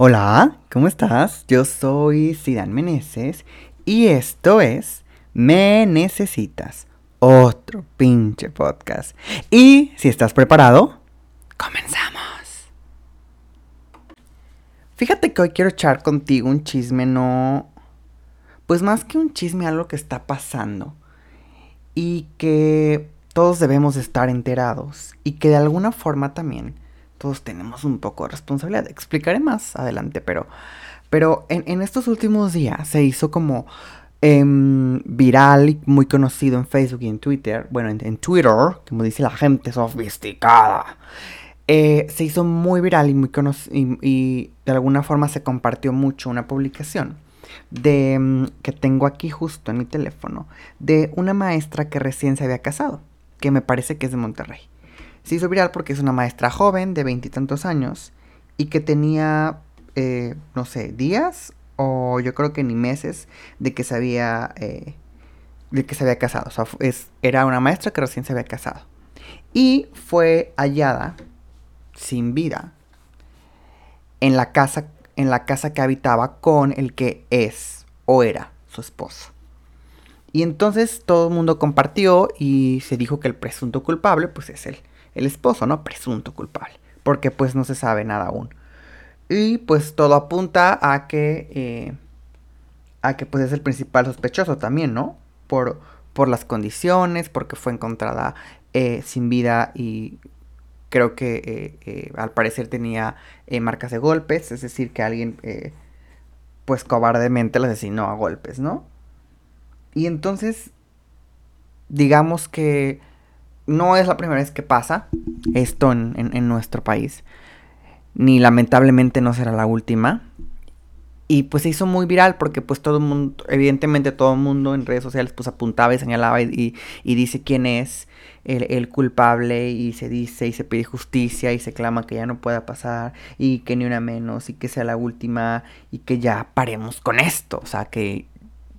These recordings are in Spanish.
Hola, ¿cómo estás? Yo soy Sidan Meneses y esto es Me Necesitas, otro pinche podcast. Y si estás preparado, comenzamos. Fíjate que hoy quiero echar contigo un chisme, no... Pues más que un chisme, algo que está pasando y que todos debemos estar enterados y que de alguna forma también todos tenemos un poco de responsabilidad. Explicaré más adelante, pero, pero en, estos últimos días se hizo como em, viral y muy conocido en Facebook y en Twitter. Bueno, en, Twitter, como dice la gente sofisticada. Eh, se hizo muy viral y, muy y, y, de alguna forma se compartió mucho una publicación de em, que tengo aquí justo en mi teléfono de una maestra que recién se había casado, que me parece que es de Monterrey. Se hizo viral porque es una maestra joven de veintitantos años y que tenía, eh, no sé, días o yo creo que ni meses de que se había, eh, de que se había casado. O sea, es, era una maestra que recién se había casado. Y fue hallada sin vida en la casa, en la casa que habitaba con el que es o era su esposo. Y entonces todo el mundo compartió y se dijo que el presunto culpable pues es él el esposo, ¿no? Presunto culpable, porque pues no se sabe nada aún. Y pues todo apunta a que, eh, a que pues es el principal sospechoso también, ¿no? Por, por las condiciones, porque fue encontrada eh, sin vida y creo que eh, al parecer tenía marcas de golpes, es decir, que alguien pues cobardemente la asesinó a golpes, ¿no? Y entonces, digamos que no es la primera vez que pasa esto en, nuestro país. Ni lamentablemente no será la última. Y pues se hizo muy viral porque pues todo el mundo, evidentemente todo el mundo en redes sociales pues apuntaba y señalaba y, dice quién es el, culpable y se dice y se pide justicia y se clama que ya no pueda pasar y que ni una menos y que sea la última y que ya paremos con esto. O sea, que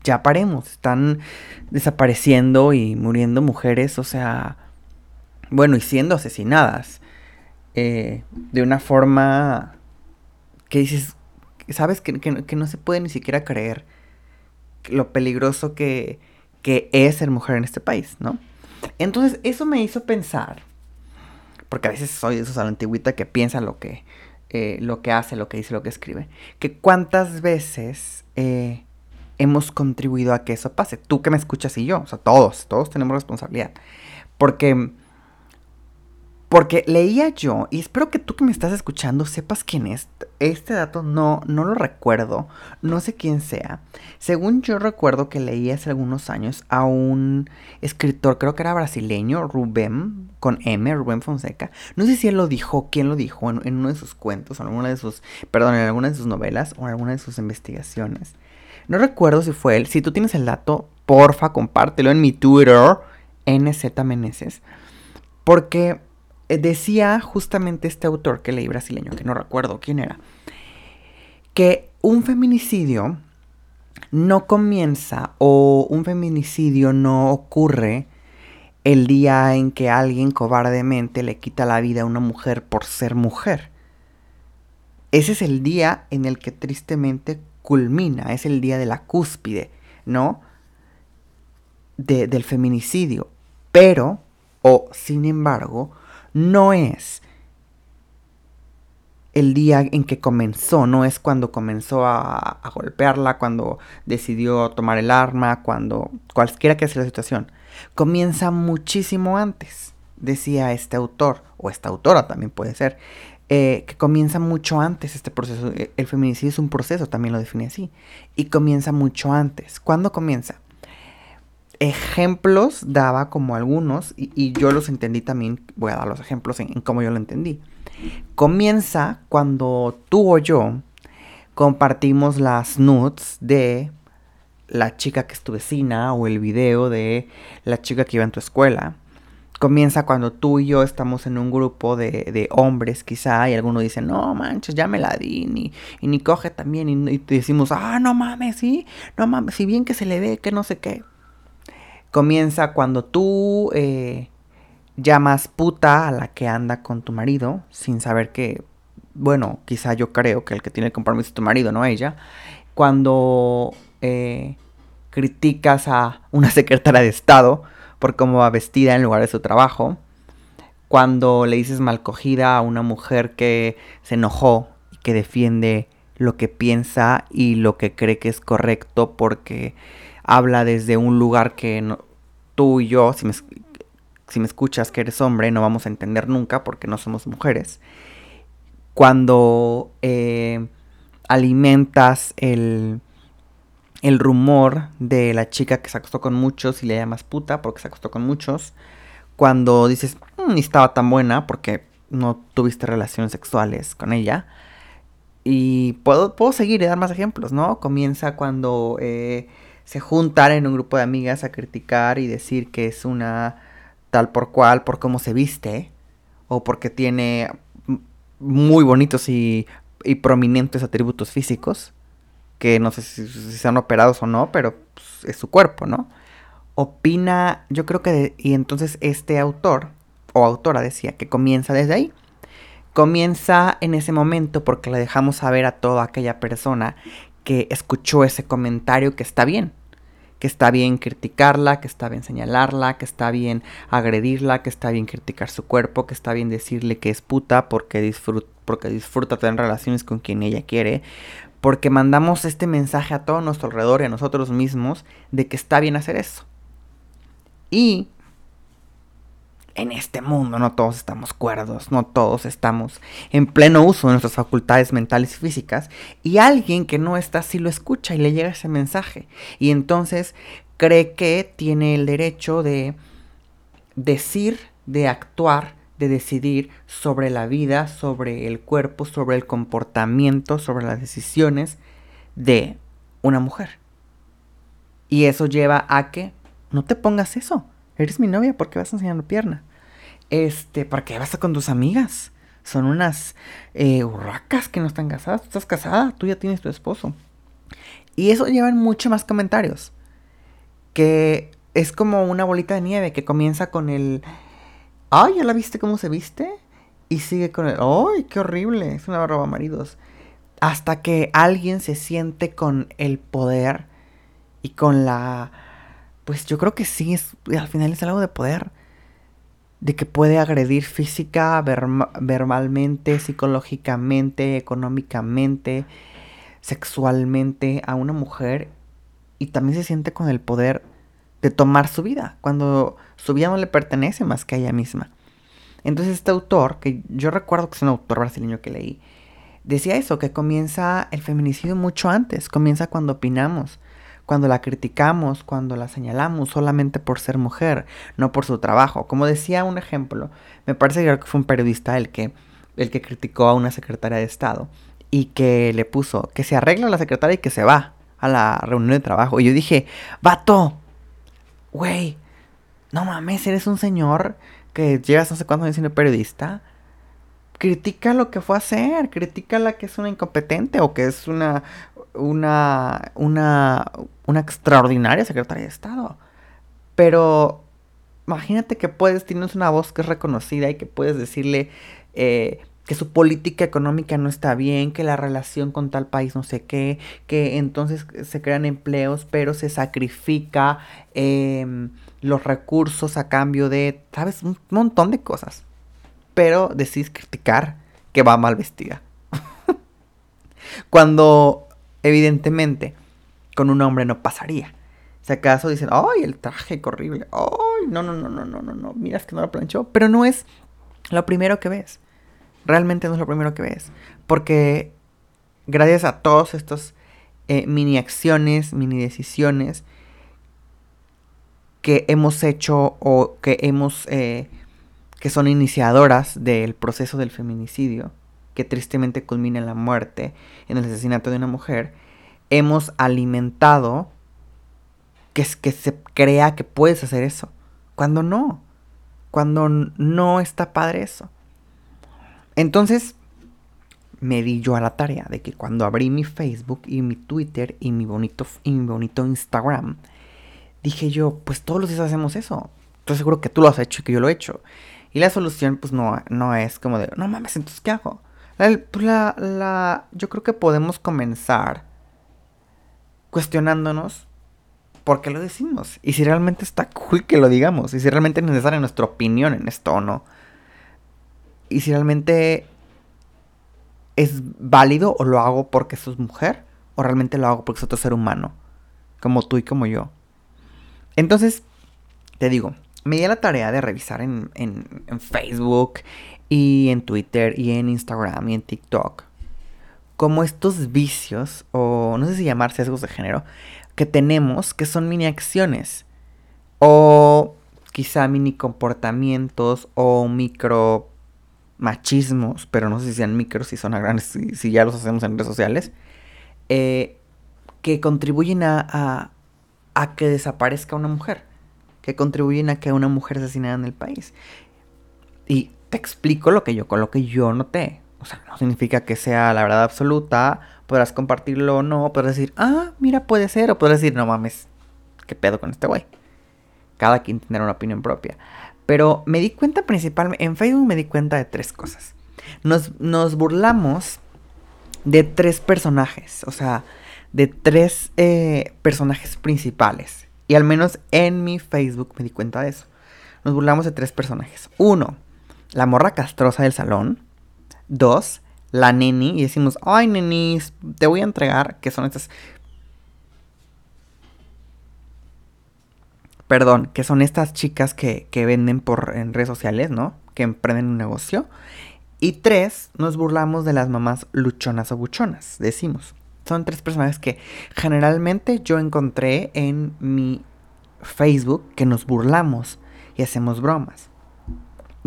ya paremos. Están desapareciendo y muriendo mujeres, o sea bueno, y siendo asesinadas eh, de una forma que dices, sabes que, no se puede ni siquiera creer lo peligroso que, que es ser mujer en este país, ¿no? Entonces eso me hizo pensar, porque a veces soy de esos a la antigüita que piensa lo que, eh, lo que hace, lo que dice, lo que escribe, que cuántas veces eh, hemos contribuido a que eso pase, tú que me escuchas y yo, o sea, todos, todos tenemos responsabilidad, porque porque leía yo, y espero que tú que me estás escuchando sepas quién es. Este dato no, no lo recuerdo, no sé quién sea. Según yo recuerdo que leí hace algunos años a un escritor, creo que era brasileño, Rubén, con M, Rubén Fonseca. No sé si él lo dijo, quién lo dijo en, uno de sus cuentos, en alguna de sus, perdón, en alguna de sus novelas o en alguna de sus investigaciones. No recuerdo si fue él. Si tú tienes el dato, porfa, compártelo en mi Twitter, NZ Meneses. Porque decía justamente este autor que leí brasileño, que no recuerdo quién era, que un feminicidio no comienza o un feminicidio no ocurre el día en que alguien cobardemente le quita la vida a una mujer por ser mujer. Ese es el día en el que tristemente culmina, es el día de la cúspide, ¿no? del feminicidio. Pero, o sin embargo, no es el día en que comenzó, no es cuando comenzó a, golpearla, cuando decidió tomar el arma, cuando cualquiera que sea la situación. Comienza muchísimo antes, decía este autor, o esta autora también puede ser, eh, que comienza mucho antes este proceso. El feminicidio es un proceso, también lo define así, y comienza mucho antes. ¿Cuándo comienza? Ejemplos daba como algunos, y, yo los entendí también, voy a dar los ejemplos en, cómo yo lo entendí. Comienza cuando tú o yo compartimos las nudes de la chica que es tu vecina o el video de la chica que iba en tu escuela. Comienza cuando tú y yo estamos en un grupo de, hombres quizá y alguno dice, no manches, ya me la di, ni, y ni coge también, y, decimos, ah, no mames, sí, no mames, si bien que se le ve, que no sé qué comienza cuando tú eh, llamas puta a la que anda con tu marido sin saber que bueno, quizá yo creo que el que tiene el compromiso es tu marido, no ella, cuando eh, criticas a una secretaria de Estado por cómo va vestida en lugar de su trabajo, cuando le dices mal cogida a una mujer que se enojó y que defiende lo que piensa y lo que cree que es correcto porque habla desde un lugar que no, tú y yo, si me, si me escuchas que eres hombre, no vamos a entender nunca porque no somos mujeres. Cuando eh, alimentas el, el rumor de la chica que se acostó con muchos y le llamas puta porque se acostó con muchos. Cuando dices, mm, ni estaba tan buena porque no tuviste relaciones sexuales con ella. Y puedo, puedo seguir y dar más ejemplos, ¿no? Comienza cuando eh, se juntan en un grupo de amigas a criticar y decir que es una tal por cual por cómo se viste o porque tiene muy bonitos y, y prominentes atributos físicos que no sé si, sean operados o no, pero pues, es su cuerpo, ¿no? Opina, yo creo que, y entonces este autor o autora decía que comienza desde ahí. Comienza en ese momento porque le dejamos saber a toda aquella persona que escuchó ese comentario que está bien, que está bien criticarla, que está bien señalarla, que está bien agredirla, que está bien criticar su cuerpo, que está bien decirle que es puta porque disfruta, tener relaciones con quien ella quiere, porque mandamos este mensaje a todo nuestro alrededor y a nosotros mismos de que está bien hacer eso. Y en este mundo no todos estamos cuerdos, no todos estamos en pleno uso de nuestras facultades mentales y físicas, y alguien que no está así lo escucha y le llega ese mensaje, y entonces cree que tiene el derecho de decir, de actuar de decidir sobre la vida, sobre el cuerpo, sobre el comportamiento, sobre las decisiones de una mujer. Y eso lleva a que no te pongas eso. Eres mi novia porque vas enseñando pierna. Este, ¿para qué vas a con tus amigas? Son unas eh, urracas que no están casadas. Tú estás casada, tú ya tienes tu esposo. Y eso lleva mucho más comentarios. Que es como una bolita de nieve que comienza con el ay, ¿ya la viste cómo se viste? Y sigue con el, ay, qué horrible, es una roba maridos. Hasta que alguien se siente con el poder y con la... Pues yo creo que sí, es, al final es algo de poder. De que puede agredir física, verbalmente, psicológicamente, económicamente, sexualmente a una mujer. Y también se siente con el poder de tomar su vida, cuando su vida no le pertenece más que a ella misma. Entonces este autor, que yo recuerdo que es un autor brasileño que leí, decía eso, que comienza el feminicidio mucho antes, comienza cuando opinamos, cuando la criticamos, cuando la señalamos solamente por ser mujer, no por su trabajo. Como decía un ejemplo, me parece que fue un periodista el que, el que criticó a una secretaria de Estado y que le puso que se arregla la secretaria y que se va a la reunión de trabajo. Y yo dije, vato, güey, no mames, eres un señor que llevas no sé cuántos años siendo periodista. Critica lo que fue a hacer, critica la que es una incompetente o que es una, una, una, una extraordinaria secretaria de Estado. Pero imagínate que puedes, tienes una voz que es reconocida y que puedes decirle, eh, que su política económica no está bien, que la relación con tal país no sé qué, que entonces se crean empleos, pero se sacrifica em, los recursos a cambio de, ¿sabes? Un montón de cosas. Pero decís criticar que va mal vestida. Cuando evidentemente con un hombre no pasaría. Si acaso dicen, ¡ay, el traje horrible! ¡ay, no, no, no, no, no, no, no! Miras que no lo planchó. Pero no es lo primero que ves realmente no es lo primero que ves. Porque gracias a todos estos eh, mini acciones, mini decisiones que hemos hecho o que hemos eh, que son iniciadoras del proceso del feminicidio, que tristemente culmina en la muerte, en el asesinato de una mujer, hemos alimentado que, que se crea que puedes hacer eso, cuando no, cuando no está padre eso. Entonces, me di yo a la tarea de que cuando abrí mi Facebook y mi Twitter y mi bonito, bonito Instagram, dije yo, pues todos los días hacemos eso. Estoy seguro que tú lo has hecho y que yo lo he hecho. Y la solución, pues no, no es como de, no mames, entonces ¿qué hago? Pues la, la, yo creo que podemos comenzar cuestionándonos por qué lo decimos. Y si realmente está cool que lo digamos. Y si realmente es necesaria nuestra opinión en esto o no. Y si realmente es válido o lo hago porque sos mujer. O realmente lo hago porque es otro ser humano. Como tú y como yo. Entonces, te digo, me di la tarea de revisar en, en, Facebook y en Twitter y en Instagram y en TikTok. Como estos vicios, o no sé si llamar sesgos de género, que tenemos que son mini acciones. O quizá mini comportamientos o micro machismos, pero no sé si sean micros, si son grandes, si, si ya los hacemos en redes sociales, eh, que contribuyen a, a que desaparezca una mujer que contribuyen a que una mujer asesinada en el país. Y te explico lo que yo, lo que yo noté. O sea, no significa que sea la verdad absoluta, podrás compartirlo o no, podrás decir, ah, mira, puede ser, o podrás decir, no mames, ¿qué pedo con este güey? Cada quien tendrá una opinión propia. Pero me di cuenta principalmente, en Facebook me di cuenta de tres cosas. Nos, nos burlamos de tres personajes, o sea, de tres eh, personajes principales. Y al menos en mi Facebook me di cuenta de eso. Nos burlamos de tres personajes. Uno, la morra castrosa del salón. Dos, la neni. Y decimos, ay, nenis, te voy a entregar. Que son estas... Perdón, que son estas chicas que, que venden por en redes sociales, ¿no? Que emprenden un negocio. Y tres, nos burlamos de las mamás luchonas o buchonas, decimos son tres personajes que generalmente yo encontré en mi Facebook que nos burlamos y hacemos bromas.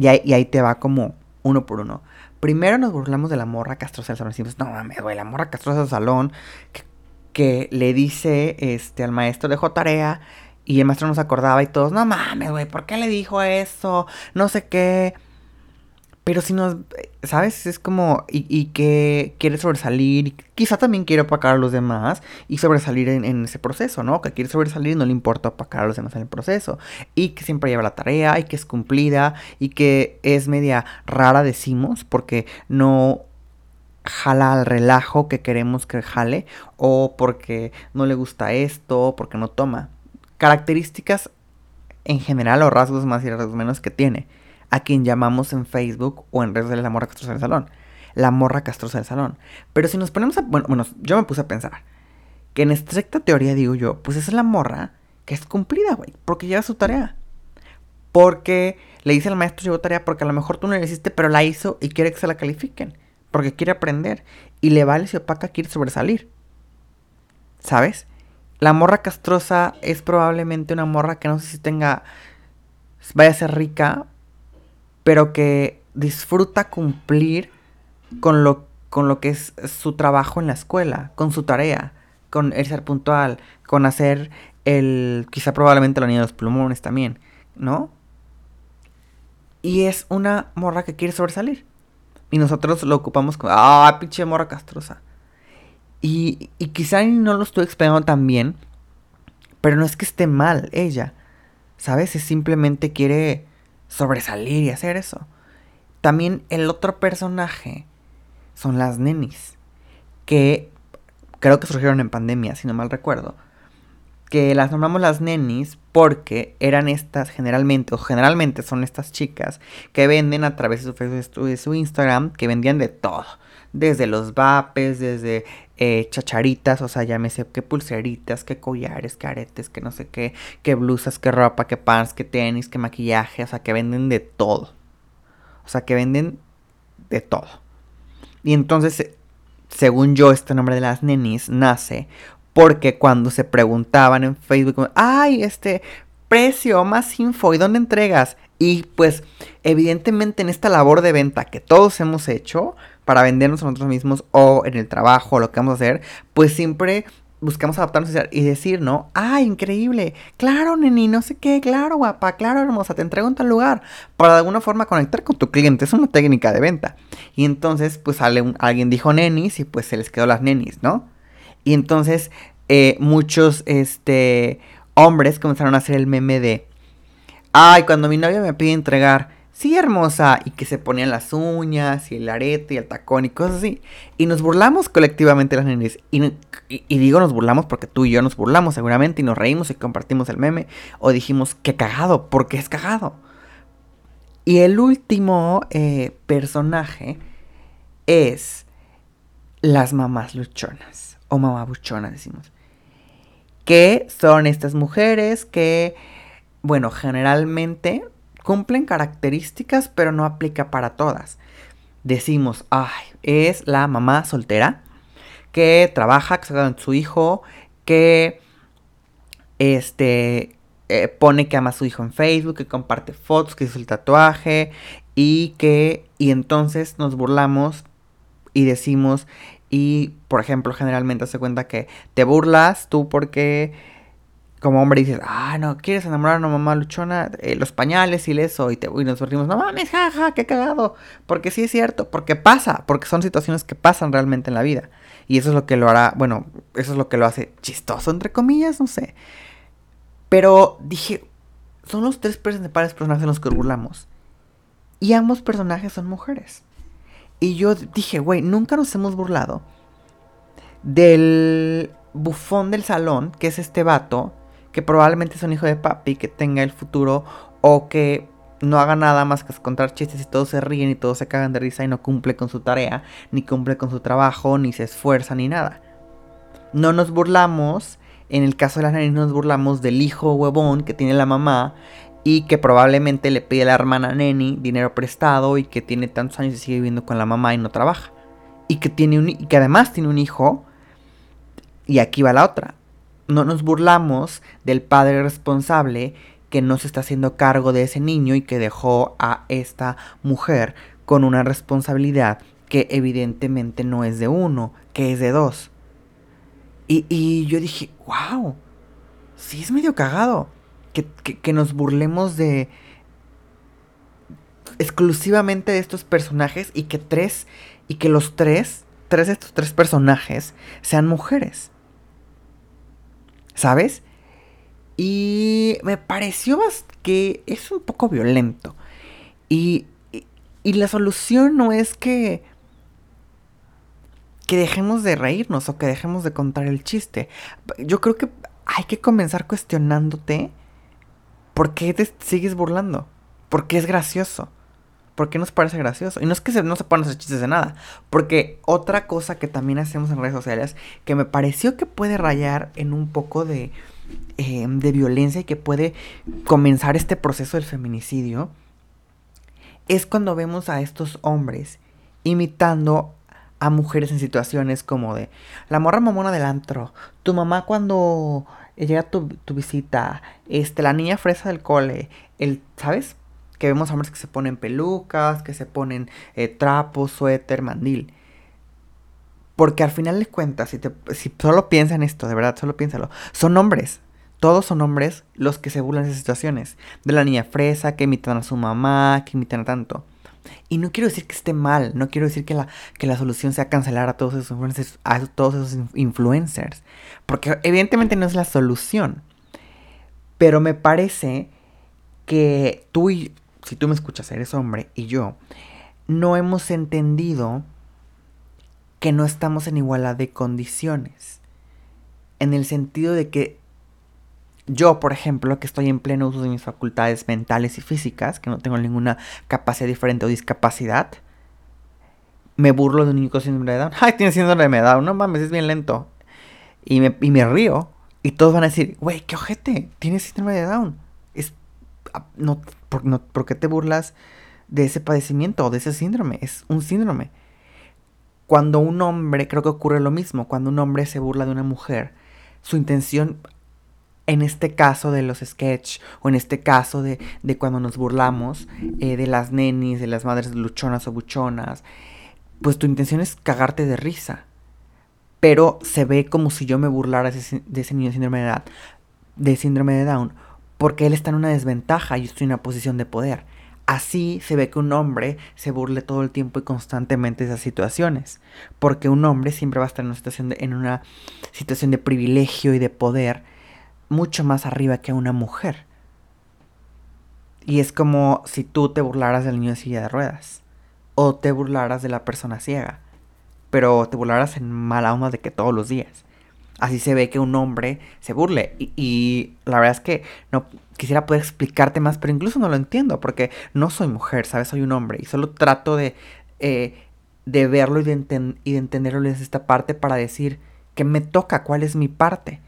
Y ahí, te va como uno por uno. Primero nos burlamos de la morra castrosa del salón. Decimos, no mames, güey, la morra castrosa del salón que, le dice este, al maestro, dejó tarea y el maestro nos acordaba y todos, no mames, güey, ¿por qué le dijo eso? No sé qué. Pero si nos, ¿sabes? Es como, y, que quiere sobresalir, quizá también quiere opacar a los demás y sobresalir en, ese proceso, ¿no? Que quiere sobresalir y no le importa opacar a los demás en el proceso. Y que siempre lleva la tarea y que es cumplida y que es media rara, decimos, porque no jala al relajo que queremos que jale o porque no le gusta esto, o porque no toma. Características en general o rasgos más y rasgos menos que tiene a quien llamamos en Facebook o en redes de la morra castrosa del salón. La morra castrosa del salón. Pero si nos ponemos a... Bueno, bueno, yo me puse a pensar que en estricta teoría digo yo, pues esa es la morra que es cumplida, güey, porque lleva su tarea. Porque le dice al maestro llevó tarea porque a lo mejor tú no le hiciste, pero la hizo y quiere que se la califiquen. Porque quiere aprender. Y le vale si opaca quiere sobresalir. ¿Sabes? La morra castrosa es probablemente una morra que no sé si tenga... Vaya a ser rica pero que disfruta cumplir con lo, con lo que es su trabajo en la escuela, con su tarea, con el ser puntual, con hacer el, quizá probablemente la niña de los plumones también, ¿no? Y es una morra que quiere sobresalir. Y nosotros lo ocupamos como, ah, pinche morra castrosa. Y, y quizá no lo estoy explicando tan bien, pero no es que esté mal ella, ¿sabes? Es simplemente quiere sobresalir y hacer eso. También el otro personaje son las nenis, que creo que surgieron en pandemia, si no mal recuerdo. Que las nombramos las nenis porque eran estas generalmente, o generalmente son estas chicas que venden a través de su y su Instagram, que vendían de todo. Desde los vapes, desde eh, chacharitas, o sea, llámese que pulseritas, que collares, que aretes, que no sé qué, que blusas, que ropa, que pants, que tenis, que maquillaje, o sea, que venden de todo. O sea, que venden de todo. Y entonces, según yo, este nombre de las nenis nace porque cuando se preguntaban en Facebook, ay, este precio, más info, ¿y dónde entregas? Y pues, evidentemente en esta labor de venta que todos hemos hecho, para vendernos a nosotros mismos o en el trabajo, lo que vamos a hacer, pues siempre buscamos adaptarnos y decir, ¿no? ¡Ah, increíble! Claro, neni, no sé qué, claro, guapa, claro, hermosa, te entrego en tal lugar. Para de alguna forma conectar con tu cliente, es una técnica de venta. Y entonces, pues sale alguien dijo nenis y pues se les quedó las nenis, ¿no? Y entonces, eh, muchos, este, hombres comenzaron a hacer el meme de, ay, cuando mi novia me pide entregar sí, hermosa, y que se ponían las uñas y el arete y el tacón y cosas así. Y nos burlamos colectivamente las nenes. Y, y, digo nos burlamos porque tú y yo nos burlamos seguramente y nos reímos y compartimos el meme. O dijimos, qué cagado, porque es cagado. Y el último eh, personaje es las mamás luchonas. O mamá buchona, decimos. Que son estas mujeres que, bueno, generalmente cumplen características, pero no aplica para todas. Decimos, ay, es la mamá soltera que trabaja, que con su hijo, que este eh, pone que ama a su hijo en Facebook, que comparte fotos, que hizo el tatuaje y que y entonces nos burlamos y decimos y por ejemplo generalmente se cuenta que te burlas tú porque como hombre dices, ah, no, ¿quieres enamorar a una mamá luchona? Eh, los pañales y eso, y, te, y nos sorrimos, no mames, jaja, qué cagado. Porque sí es cierto, porque pasa, porque son situaciones que pasan realmente en la vida. Y eso es lo que lo hará, bueno, eso es lo que lo hace chistoso, entre comillas, no sé. Pero dije, son los tres principales personajes en los que burlamos. Y ambos personajes son mujeres. Y yo dije, güey, nunca nos hemos burlado del bufón del salón, que es este vato que probablemente es un hijo de papi, que tenga el futuro o que no haga nada más que contar chistes y todos se ríen y todos se cagan de risa y no cumple con su tarea, ni cumple con su trabajo, ni se esfuerza, ni nada. No nos burlamos, en el caso de las nenis nos burlamos del hijo huevón que tiene la mamá y que probablemente le pide a la hermana Neni dinero prestado y que tiene tantos años y sigue viviendo con la mamá y no trabaja. Y que, tiene un, y que además tiene un hijo. Y aquí va la otra no nos burlamos del padre responsable que no se está haciendo cargo de ese niño y que dejó a esta mujer con una responsabilidad que evidentemente no es de uno, que es de dos. Y, yo dije, wow, sí es medio cagado que, que nos burlemos de exclusivamente de estos personajes y que tres, y que los tres, tres de estos tres personajes sean mujeres. ¿Sabes? Y me pareció que es un poco violento. Y, y, la solución no es que, que dejemos de reírnos o que dejemos de contar el chiste. Yo creo que hay que comenzar cuestionándote por qué te sigues burlando. Porque es gracioso. ¿Por qué nos parece gracioso? Y no es que no se puedan hacer chistes de nada. Porque otra cosa que también hacemos en redes sociales, que me pareció que puede rayar en un poco de, eh, de violencia y que puede comenzar este proceso del feminicidio, es cuando vemos a estos hombres imitando a mujeres en situaciones como de la morra mamona del antro, tu mamá cuando llega tu, tu visita, este, la niña fresa del cole, el, ¿sabes? Que vemos hombres que se ponen pelucas, que se ponen eh, trapos, suéter, mandil. Porque al final de cuentas, si, te, si solo piensan esto, de verdad, solo piénsalo, son hombres. Todos son hombres los que se burlan de esas situaciones. De la niña fresa, que imitan a su mamá, que imitan a tanto. Y no quiero decir que esté mal, no quiero decir que la, que la solución sea cancelar a todos esos influencers, a todos esos influencers. Porque evidentemente no es la solución. Pero me parece que tú y si tú me escuchas, eres hombre y yo, no hemos entendido que no estamos en igualdad de condiciones. En el sentido de que yo, por ejemplo, que estoy en pleno uso de mis facultades mentales y físicas, que no tengo ninguna capacidad diferente o discapacidad, me burlo de un niño con de Down. ¡Ay, tiene síndrome de Down! No mames, es bien lento. Y me, y me río. Y todos van a decir, güey, qué ojete, tiene síndrome de Down. Es, ah, no, ¿por, qué te burlas de ese padecimiento o de ese síndrome? Es un síndrome. Cuando un hombre, creo que ocurre lo mismo, cuando un hombre se burla de una mujer, su intención, en este caso de los sketch, o en este caso de, cuando nos burlamos eh, de las nenis, de las madres luchonas o buchonas, pues tu intención es cagarte de risa. Pero se ve como si yo me burlara de ese, de ese niño síndrome de edad, de síndrome de Down porque él está en una desventaja y yo estoy en una posición de poder. Así se ve que un hombre se burle todo el tiempo y constantemente de esas situaciones, porque un hombre siempre va a estar en una situación de, una situación de privilegio y de poder mucho más arriba que una mujer. Y es como si tú te burlaras del niño de silla de ruedas. O te burlaras de la persona ciega. Pero te burlaras en mala onda de que todos los días. Así se ve que un hombre se burle. Y, la verdad es que no quisiera poder explicarte más, pero incluso no lo entiendo. Porque no soy mujer, ¿sabes? Soy un hombre. Y solo trato de, eh, de verlo y de, entenderlo desde esta parte para decir que me toca, cuál es mi parte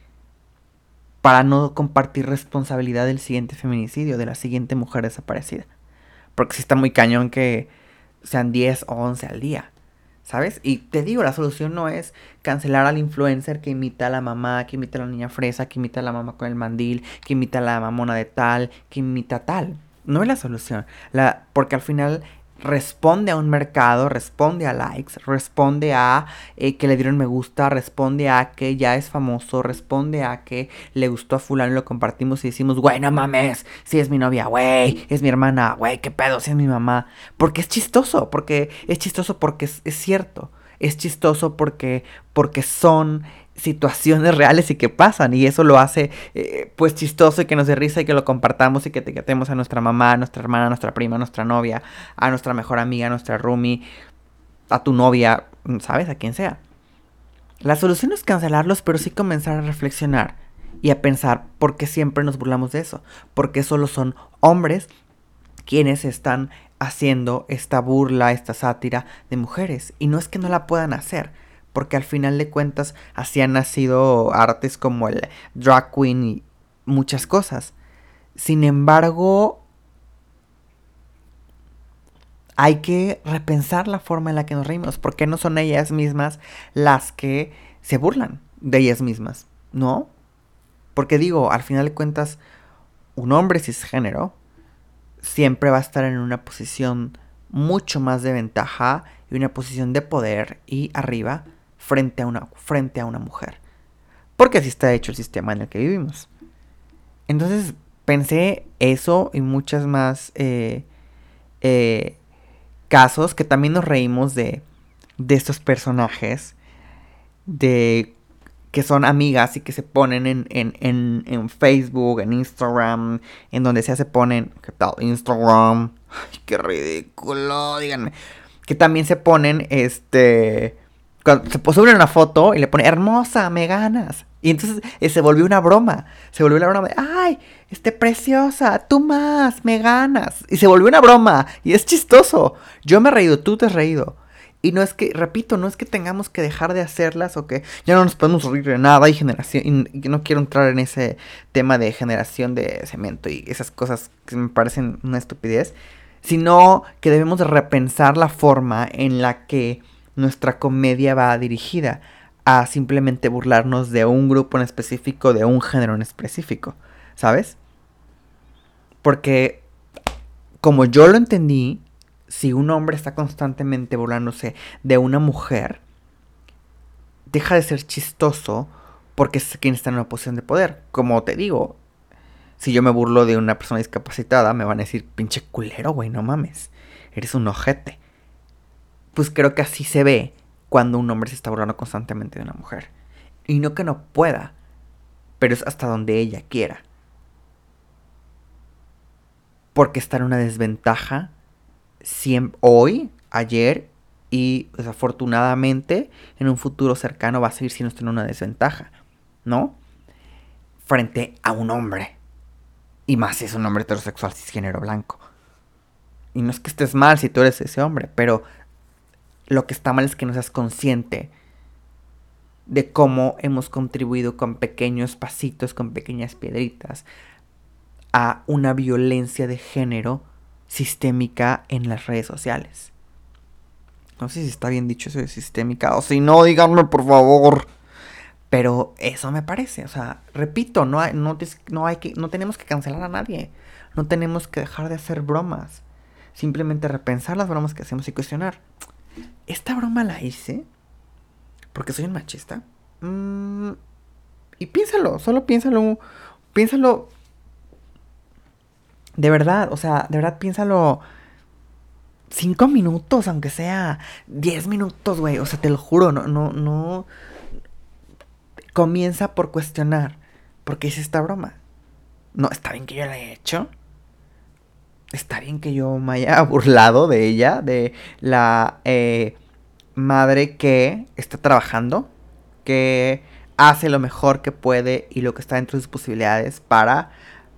para no compartir responsabilidad del siguiente feminicidio, de la siguiente mujer desaparecida. Porque si está muy cañón que sean 10 o 11 al día, ¿sabes? Y te digo, la solución no es cancelar al influencer que imita a la mamá, que imita a la niña fresa, que imita a la mamá con el mandil, que imita a la mamona de tal, que imita a tal. No es la solución. La, porque al final responde a un mercado, responde a likes, responde a eh, que le dieron me gusta, responde a que ya es famoso, responde a que le gustó a fulano lo compartimos y decimos, güey, no mames, si es mi novia, güey, es mi hermana, güey, qué pedo, si es mi mamá. Porque es chistoso, porque es chistoso porque es, es cierto, es chistoso porque, porque son situaciones reales y que pasan y eso lo hace eh, pues chistoso y que nos dé risa y que lo compartamos y que etiquetemos a nuestra mamá, a nuestra hermana, a nuestra prima, a nuestra novia, a nuestra mejor amiga, a nuestra roomie, a tu novia, sabes, a quien sea. La solución es cancelarlos, pero sí comenzar a reflexionar y a pensar por qué siempre nos burlamos de eso, porque solo son hombres quienes están haciendo esta burla, esta sátira de mujeres y no es que no la puedan hacer porque al final de cuentas así han nacido artes como el drag queen y muchas cosas. Sin embargo, hay que repensar la forma en la que nos reímos, porque no son ellas mismas las que se burlan de ellas mismas, ¿no? Porque digo, al final de cuentas, un hombre cisgénero siempre va a estar en una posición mucho más de ventaja y una posición de poder y arriba frente a una, frente a una mujer. Porque así está hecho el sistema en el que vivimos. Entonces pensé eso y muchas más eh, eh, casos que también nos reímos de, de estos personajes de que son amigas y que se ponen en, en, en, en, Facebook, en Instagram, en donde sea se ponen, ¿qué tal? Instagram, ay, qué ridículo, díganme, que también se ponen, este, cuando se sube una foto y le pone, hermosa, me ganas. Y entonces eh, se volvió una broma. Se volvió una broma de, ay, este preciosa, tú más, me ganas. Y se volvió una broma. Y es chistoso. Yo me he reído, tú te has reído. Y no es que, repito, no es que tengamos que dejar de hacerlas o que ya no nos podemos reír de nada y generación. Y no quiero entrar en ese tema de generación de cemento y esas cosas que me parecen una estupidez. Sino que debemos de repensar la forma en la que nuestra comedia va dirigida a simplemente burlarnos de un grupo en específico, de un género en específico, ¿sabes? Porque, como yo lo entendí, si un hombre está constantemente burlándose de una mujer, deja de ser chistoso porque es quien está en una posición de poder. Como te digo, si yo me burlo de una persona discapacitada, me van a decir, pinche culero, güey, no mames. Eres un ojete pues creo que así se ve cuando un hombre se está burlando constantemente de una mujer. Y no que no pueda, pero es hasta donde ella quiera. Porque está en una desventaja hoy, ayer y desafortunadamente en un futuro cercano va a seguir siendo en una desventaja, ¿no? Frente a un hombre. Y más si es un hombre heterosexual cisgénero blanco. Y no es que estés mal si tú eres ese hombre, pero lo que está mal es que no seas consciente de cómo hemos contribuido con pequeños pasitos, con pequeñas piedritas, a una violencia de género sistémica en las redes sociales. No sé si está bien dicho eso de sistémica, o si no, díganme por favor. Pero eso me parece, o sea, repito, no, hay, no, no, hay que, no tenemos que cancelar a nadie, no tenemos que dejar de hacer bromas, simplemente repensar las bromas que hacemos y cuestionar esta broma la hice porque soy un machista. Mm, y piénsalo, solo piénsalo, piénsalo de verdad, o sea, de verdad piénsalo cinco minutos, aunque sea diez minutos, güey. O sea, te lo juro, no, no, no. Comienza por cuestionar. ¿Por qué hice esta broma? No, está bien que yo la he hecho. Está bien que yo me haya burlado de ella, de la eh, madre que está trabajando, que hace lo mejor que puede y lo que está dentro de sus posibilidades para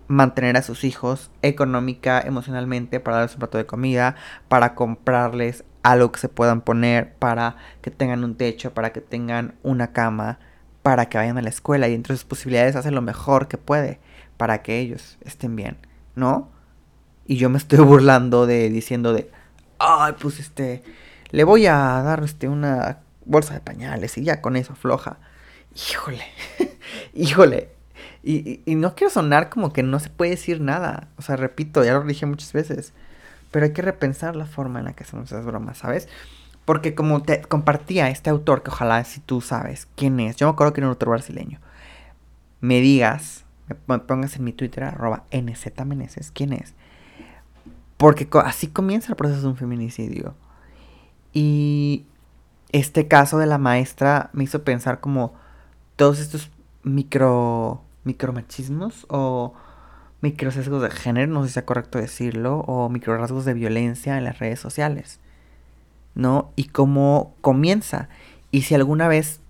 mantener a sus hijos económica, emocionalmente, para darles un plato de comida, para comprarles algo que se puedan poner, para que tengan un techo, para que tengan una cama, para que vayan a la escuela y dentro de sus posibilidades hace lo mejor que puede para que ellos estén bien, ¿no? Y yo me estoy burlando de diciendo de, ay, pues este, le voy a dar este una bolsa de pañales y ya con eso afloja. Híjole, híjole. Y, y, no quiero sonar como que no se puede decir nada. O sea, repito, ya lo dije muchas veces. Pero hay que repensar la forma en la que hacemos esas bromas, ¿sabes? Porque como te compartía este autor, que ojalá si tú sabes quién es, yo me acuerdo que era un autor brasileño, me digas, me pongas en mi Twitter, arroba nzmeneses, quién es. Porque así comienza el proceso de un feminicidio. Y este caso de la maestra me hizo pensar como todos estos micro micromachismos o micro sesgos de género, no sé si sea correcto decirlo, o micro rasgos de violencia en las redes sociales. ¿No? Y cómo comienza. Y si alguna vez,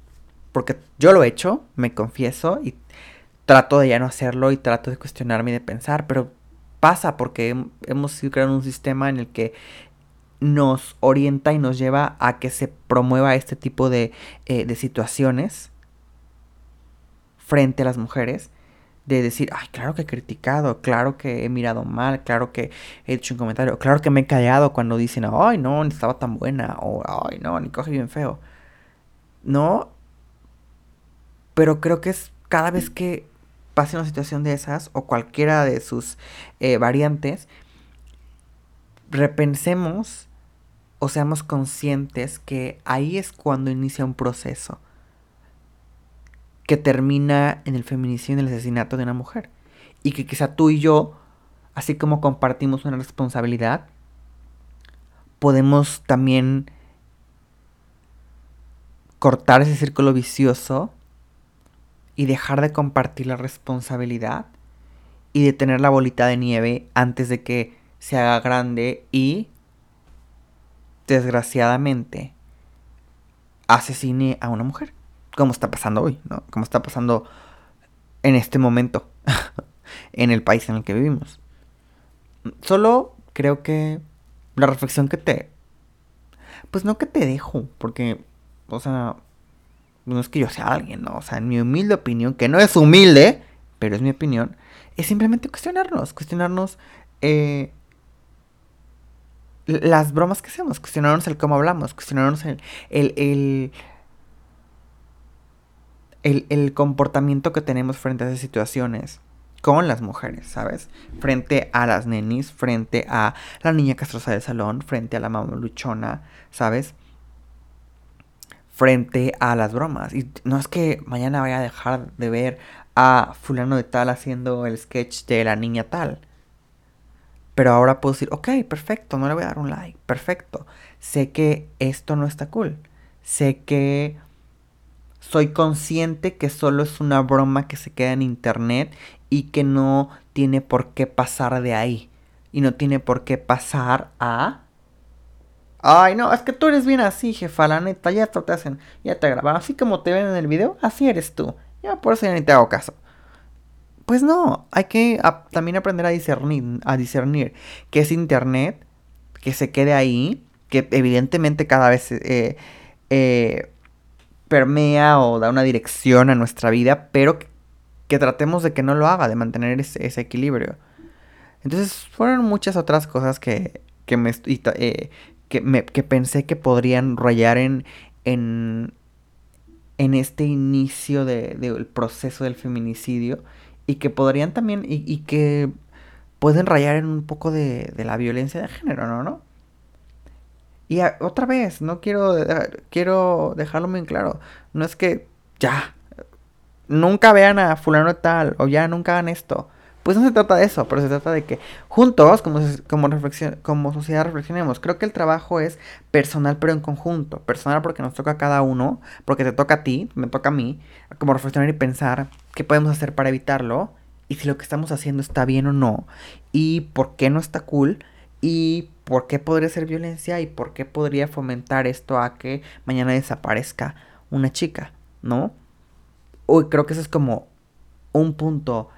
porque yo lo he hecho, me confieso, y trato de ya no hacerlo y trato de cuestionarme y de pensar, pero pasa porque hemos ido creando un sistema en el que nos orienta y nos lleva a que se promueva este tipo de, eh, de situaciones frente a las mujeres de decir, ay, claro que he criticado, claro que he mirado mal, claro que he hecho un comentario, claro que me he callado cuando dicen, ay, no, ni estaba tan buena, o ay, no, ni coge bien feo. No, pero creo que es cada vez que pase una situación de esas, o cualquiera de sus eh, variantes, repensemos o seamos conscientes que ahí es cuando inicia un proceso que termina en el feminicidio y en el asesinato de una mujer. Y que quizá tú y yo, así como compartimos una responsabilidad, podemos también cortar ese círculo vicioso y dejar de compartir la responsabilidad y de tener la bolita de nieve antes de que se haga grande y desgraciadamente asesine a una mujer como está pasando hoy, ¿no? Como está pasando en este momento, en el país en el que vivimos. Solo creo que la reflexión que te... Pues no que te dejo, porque, o sea, no es que yo sea alguien, ¿no? O sea, en mi humilde opinión, que no es humilde, pero es mi opinión, es simplemente cuestionarnos, cuestionarnos eh, las bromas que hacemos, cuestionarnos el cómo hablamos, cuestionarnos el, el el, comportamiento que tenemos frente a esas situaciones con las mujeres, ¿sabes? Frente a las nenis, frente a la niña castrosa del salón, frente a la mamá luchona, ¿sabes? Frente a las bromas. Y no es que mañana vaya a dejar de ver a fulano de tal haciendo el sketch de la niña tal. Pero ahora puedo decir, ok, perfecto, no le voy a dar un like, perfecto. Sé que esto no está cool. Sé que soy consciente que solo es una broma que se queda en internet y que no tiene por qué pasar de ahí. Y no tiene por qué pasar a... Ay, no, es que tú eres bien así, jefa, la neta, ya te hacen, ya te graban. Así como te ven en el video, así eres tú. Ya por eso ya ni te hago caso. Pues no, hay que también aprender a discernir, a discernir que es internet, que se quede ahí, que evidentemente cada vez eh, eh, permea o da una dirección a nuestra vida, pero que, tratemos de que no lo haga, de mantener ese, equilibrio. Entonces fueron muchas otras cosas que, que, me, eh, que, me, que pensé que podrían rayar en, en, en este inicio del de, proceso del feminicidio y que podrían también, y, y, que pueden rayar en un poco de, de la violencia de género, ¿no? ¿no? Y otra vez, no quiero, quiero dejarlo muy claro. No es que ya, nunca vean a fulano tal o ya nunca hagan esto. Pues no se trata de eso, pero se trata de que juntos, como, como, sociedad, reflexionemos. Creo que el trabajo es personal, pero en conjunto. Personal porque nos toca a cada uno, porque te toca a ti, me toca a mí, como reflexionar y pensar qué podemos hacer para evitarlo. y si lo que estamos haciendo está bien o no, y por qué no está cool, y por qué podría ser violencia, y por qué podría fomentar esto a que mañana desaparezca una chica, ¿no? Uy, creo que eso es como un punto.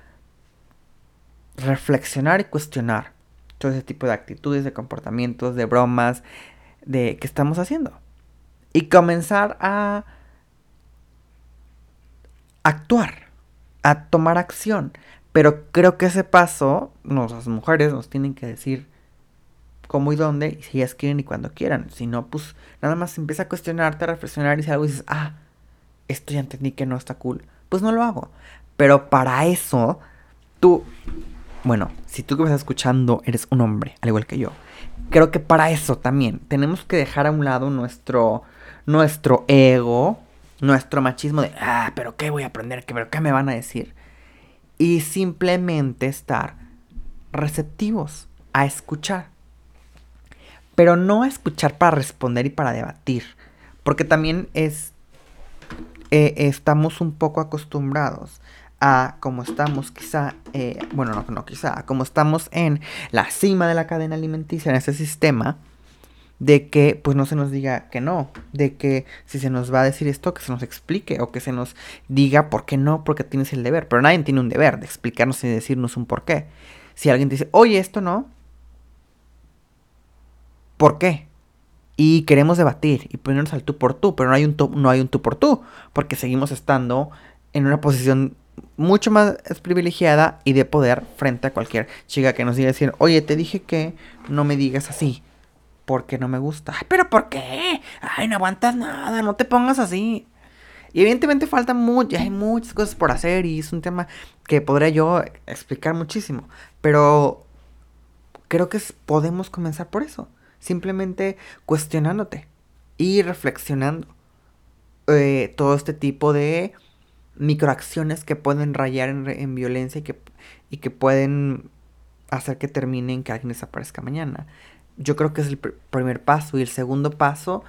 Reflexionar y cuestionar todo ese tipo de actitudes, de comportamientos, de bromas, de que estamos haciendo. Y comenzar a actuar, a tomar acción. Pero creo que ese paso, las mujeres nos tienen que decir cómo y dónde, y si ellas quieren y cuando quieran. Si no, pues nada más empieza a cuestionarte, a reflexionar y si algo dices, ah, esto ya entendí que no está cool, pues no lo hago. Pero para eso, tú, bueno, si tú que me estás escuchando eres un hombre, al igual que yo, creo que para eso también tenemos que dejar a un lado nuestro, nuestro ego, nuestro machismo de, ah, pero ¿qué voy a aprender? ¿Qué, pero qué me van a decir? Y simplemente estar receptivos a escuchar. Pero no a escuchar para responder y para debatir. Porque también es eh, estamos un poco acostumbrados a como estamos quizá, eh, bueno, no, no quizá, como estamos en la cima de la cadena alimenticia, en ese sistema, de que pues no se nos diga que no, de que si se nos va a decir esto, que se nos explique o que se nos diga por qué no, porque tienes el deber, pero nadie tiene un deber de explicarnos y decirnos un por qué. Si alguien dice, oye, esto no, ¿por qué? y queremos debatir y ponernos al tú por tú, pero no hay un tú, no hay un tú por tú, porque seguimos estando en una posición mucho más privilegiada y de poder frente a cualquier chica que nos diga decir, oye, te dije que no me digas así, porque no me gusta. Ay, pero ¿por qué? Ay, no aguantas nada, no te pongas así. Y evidentemente falta mucho, hay muchas cosas por hacer y es un tema que podría yo explicar muchísimo, pero creo que podemos comenzar por eso simplemente cuestionándote y reflexionando eh, todo este tipo de microacciones que pueden rayar en, violencia y que, y que pueden hacer que termine en que alguien desaparezca mañana. Yo creo que es el primer paso y el segundo paso,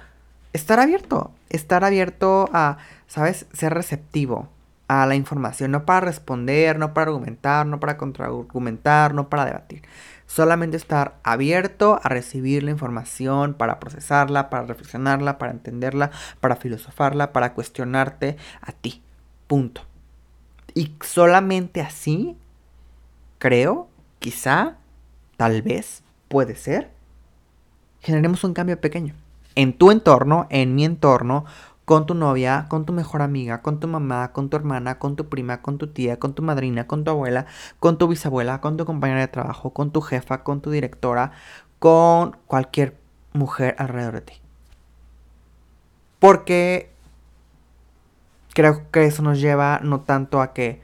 estar abierto, estar abierto a, ¿sabes? Ser receptivo a la información, no para responder, no para argumentar, no para contraargumentar, no para debatir, Solamente estar abierto a recibir la información, para procesarla, para reflexionarla, para entenderla, para filosofarla, para cuestionarte a ti. Punto. Y solamente así, creo, quizá, tal vez, puede ser, generemos un cambio pequeño. En tu entorno, en mi entorno, con tu novia, con tu mejor amiga, con tu mamá, con tu hermana, con tu prima, con tu tía, con tu madrina, con tu abuela, con tu bisabuela, con tu compañera de trabajo, con tu jefa, con tu directora, con cualquier mujer alrededor de ti. Porque creo que eso nos lleva no tanto a que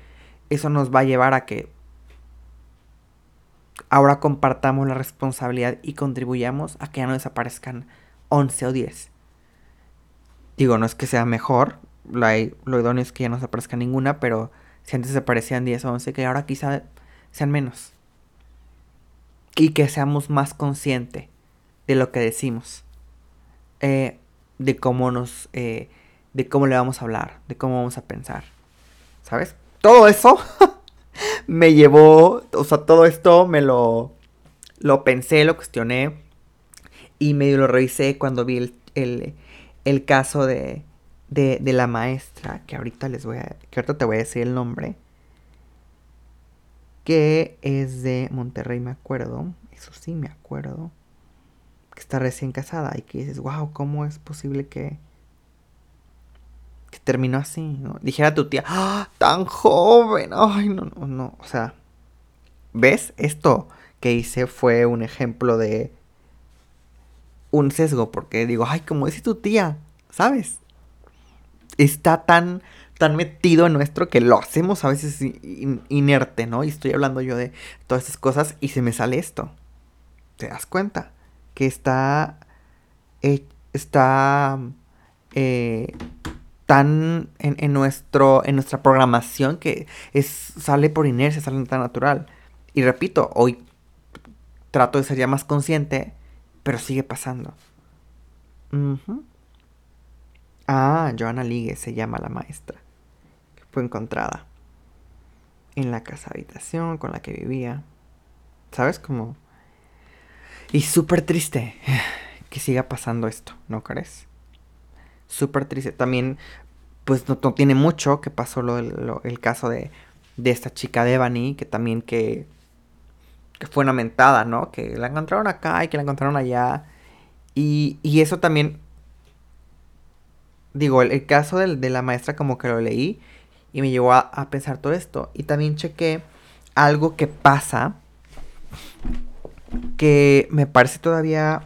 eso nos va a llevar a que ahora compartamos la responsabilidad y contribuyamos a que ya no desaparezcan 11 o 10 Digo, no es que sea mejor, lo, lo idóneo es que ya no se aparezca ninguna, pero si antes se aparecían 10 o 11, que ahora quizá sean menos. Y que seamos más conscientes de lo que decimos. Eh, de cómo nos... Eh, de cómo le vamos a hablar, de cómo vamos a pensar. ¿Sabes? Todo eso me llevó, o sea, todo esto me lo, lo pensé, lo cuestioné y medio lo revisé cuando vi el, el caso de, de, de, la maestra, que ahorita les voy a, que ahorita te voy a decir el nombre, que es de Monterrey, me acuerdo, eso sí me acuerdo, que está recién casada y que dices, wow, ¿cómo es posible que, que terminó así? ¿no? Dijera tu tía, ¡Ah, tan joven, ay, no, no, no, o sea, ¿ves? Esto que hice fue un ejemplo de un sesgo, porque digo, ay, como dice tu tía, ¿sabes? Está tan, tan metido en nuestro que lo hacemos a veces inerte, ¿no? Y estoy hablando yo de todas estas cosas y se me sale esto. ¿Te das cuenta? Que está, está eh, tan en, nuestro, en nuestra programación que es, sale por inercia, sale tan natural. Y repito, hoy trato de ser ya más consciente pero sigue pasando. Ah, Joana Ligue se llama la maestra. Que fue encontrada. en la casa habitación con la que vivía. ¿Sabes? Como... Y súper triste que siga pasando esto, ¿no crees? Súper triste. También, pues no, tiene mucho que pasó lo, el caso de, de esta chica Devani, que también que, que fue una mentada, ¿no? Que la encontraron acá y que la encontraron allá. Y, y eso también, digo, el, caso de, la maestra como que lo leí y me llevó a, a pensar todo esto. Y también chequé algo que pasa que me parece todavía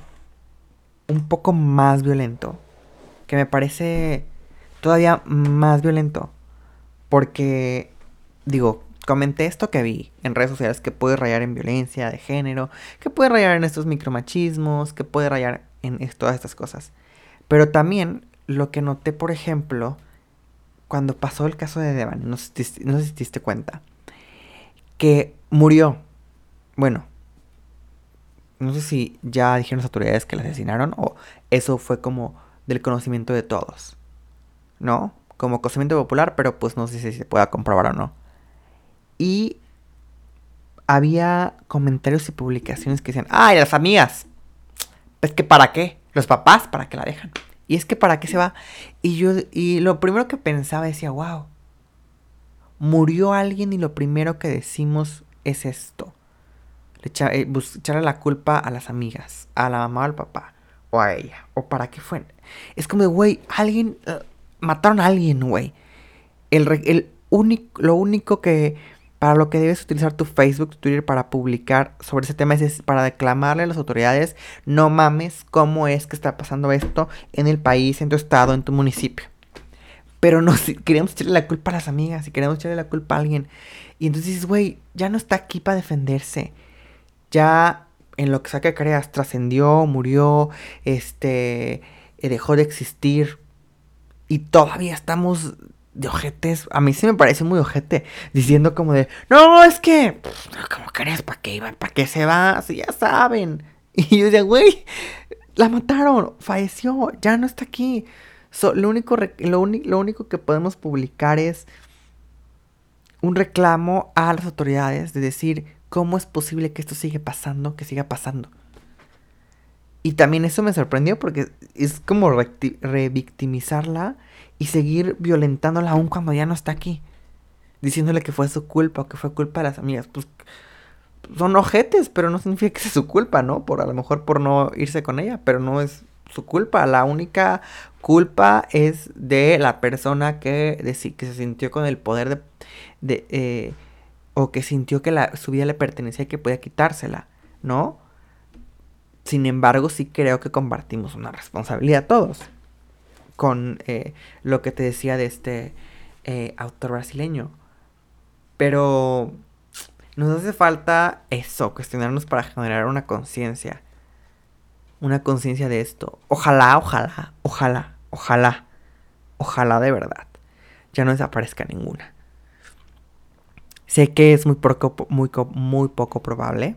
un poco más violento. Que me parece todavía más violento. Porque, digo, comenté esto que vi en redes sociales que puede rayar en violencia de género, que puede rayar en estos micromachismos, que puede rayar en todas estas cosas. Pero también lo que noté, por ejemplo, cuando pasó el caso de Devan, no sé, no sé si te diste cuenta, que murió. Bueno, no sé si ya dijeron las autoridades que la asesinaron o eso fue como del conocimiento de todos. ¿No? Como conocimiento popular, pero pues no sé si se pueda comprobar o no. Y había comentarios y publicaciones que decían, ¡ay, las amigas! Pues que para qué, los papás para qué la dejan. Y es que para qué se va. Y yo, y lo primero que pensaba decía, wow, murió alguien y lo primero que decimos es esto. Eh, echarle la culpa a las amigas, a la mamá o al papá, o a ella, o para qué fue. Es como güey, alguien, eh, mataron a alguien, güey. El, el lo único que, para lo que debes utilizar tu Facebook, Twitter para publicar sobre ese tema es, para declamarle a las autoridades, no mames, cómo es que está pasando esto en el país, en tu estado, en tu municipio. Pero no, si queremos echarle la culpa a las amigas, si queremos echarle la culpa a alguien. Y entonces dices, güey, ya no está aquí para defenderse ya en lo que sea que creas, trascendió, murió, este, dejó de existir. Y todavía estamos de ojetes. A mí sí me parece muy ojete. Diciendo como de, no, es que, como crees? ¿Para qué iba? ¿Para qué se va? Si ya saben. Y yo decía, güey, la mataron, falleció, ya no está aquí. lo, único, lo, lo único que podemos publicar es un reclamo a las autoridades de decir, ¿Cómo es posible que esto siga pasando, que siga pasando? Y también eso me sorprendió porque es como revictimizarla y seguir violentándola aún cuando ya no está aquí. Diciéndole que fue su culpa o que fue culpa de las amigas. Pues son ojetes, pero no significa que sea su culpa, ¿no? Por a lo mejor por no irse con ella, pero no es su culpa. La única culpa es de la persona que, que se sintió con el poder de, de eh, o que sintió que la, su vida le pertenecía y que podía quitársela, ¿no? Sin embargo, sí creo que compartimos una responsabilidad todos con eh, lo que te decía de este eh, autor brasileño. Pero nos hace falta eso, cuestionarnos para generar una conciencia. Una conciencia de esto. Ojalá, ojalá, ojalá, ojalá, ojalá de verdad. Ya no desaparezca ninguna. Sé que es muy poco, muy, muy poco probable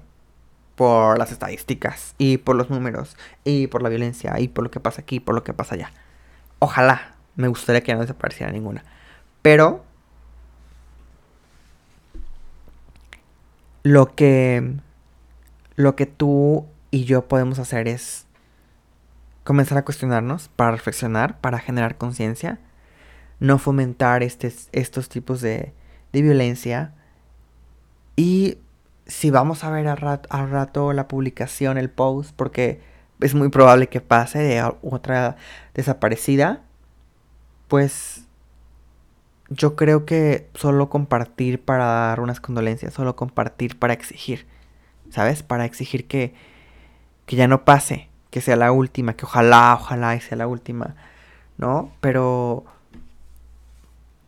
por las estadísticas y por los números y por la violencia y por lo que pasa aquí y por lo que pasa allá. Ojalá me gustaría que no desapareciera ninguna. Pero lo que lo que tú y yo podemos hacer es comenzar a cuestionarnos, para reflexionar, para generar conciencia, no fomentar este, estos tipos de, de violencia, y si vamos a ver al rato, la publicación, el post, porque es muy probable que pase de otra desaparecida, pues yo creo que solo compartir para dar unas condolencias, solo compartir para exigir, ¿sabes? Para exigir que, que ya no pase, que sea la última, que ojalá, ojalá sea la última, ¿no? Pero,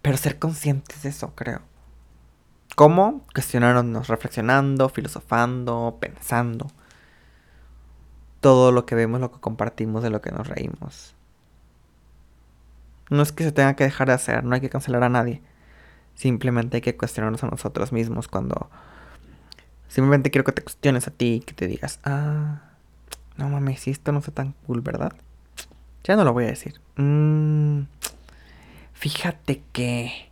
pero ser conscientes de eso, creo. ¿Cómo? Cuestionarnos, reflexionando, filosofando, pensando. Todo lo que vemos, lo que compartimos, de lo que nos reímos. No es que se tenga que dejar de hacer, no hay que cancelar a nadie. Simplemente hay que cuestionarnos a nosotros mismos cuando... Simplemente quiero que te cuestiones a ti, que te digas, ah, no mames, si esto no fue tan cool, ¿verdad? Ya no lo voy a decir. Mm, fíjate que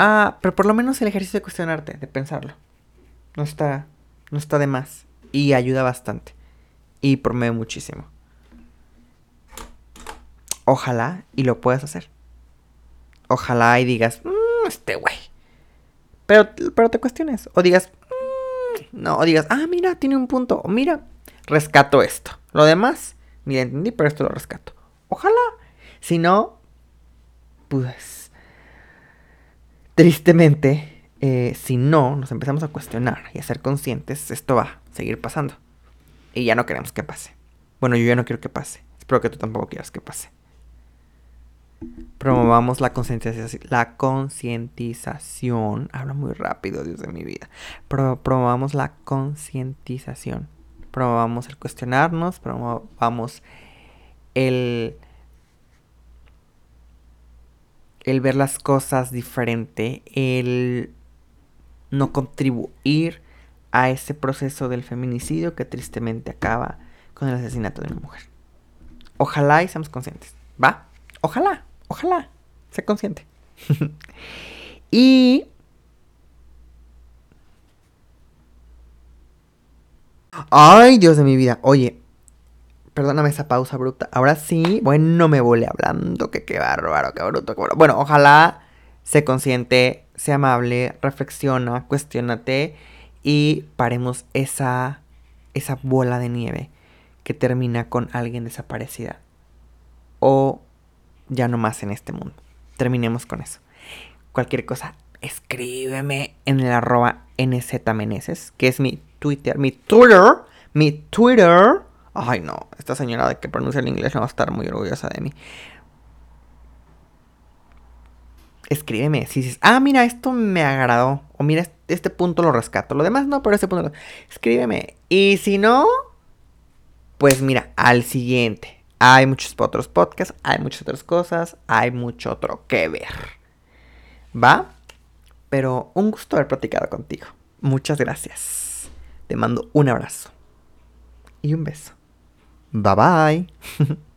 Ah, pero por lo menos el ejercicio de cuestionarte, de pensarlo. No está, no está de más. Y ayuda bastante. Y promueve muchísimo. Ojalá y lo puedas hacer. Ojalá y digas, mmm, este güey. Pero, pero te cuestiones. O digas, mmm, no, o digas, ah, mira, tiene un punto. O mira, rescato esto. Lo demás, mira, entendí, pero esto lo rescato. Ojalá. Si no, pues, tristemente, eh, si no nos empezamos a cuestionar y a ser conscientes, esto va a seguir pasando. Y ya no queremos que pase. Bueno, yo ya no quiero que pase. Espero que tú tampoco quieras que pase. Promovamos la concientización. La concientización. Habla muy rápido, Dios de mi vida. promovamos la concientización. Promovamos el cuestionarnos. Promovamos el. El ver las cosas diferente. El no contribuir a ese proceso del feminicidio que tristemente acaba con el asesinato de una mujer. Ojalá y seamos conscientes. ¿Va? Ojalá, ojalá. Sé consciente. y... Ay, Dios de mi vida. Oye, perdóname esa pausa bruta. Ahora sí, bueno, me volé hablando. Que qué bárbaro, qué bruto, qué bruto. Bueno, ojalá sé consciente, sea amable, reflexiona, cuestionate y paremos esa, esa bola de nieve que termina con alguien desaparecida. O ya no más en este mundo. Terminemos con eso. Cualquier cosa, escríbeme en el arroba nzmeneses, que es mi Twitter, mi Twitter, mi Twitter. Ay no, esta señora de que pronuncia el inglés no va a estar muy orgullosa de mí escríbeme. Si dices, ah, mira, esto me agradó. O mira, este punto lo rescato. Lo demás no, pero este punto lo... Escríbeme. Y si no, pues mira, al siguiente. Hay muchos otros podcasts, hay muchas otras cosas, hay mucho otro que ver. ¿Va? Pero un gusto haber platicado contigo. Muchas gracias. Te mando un abrazo. Y un beso. Bye bye.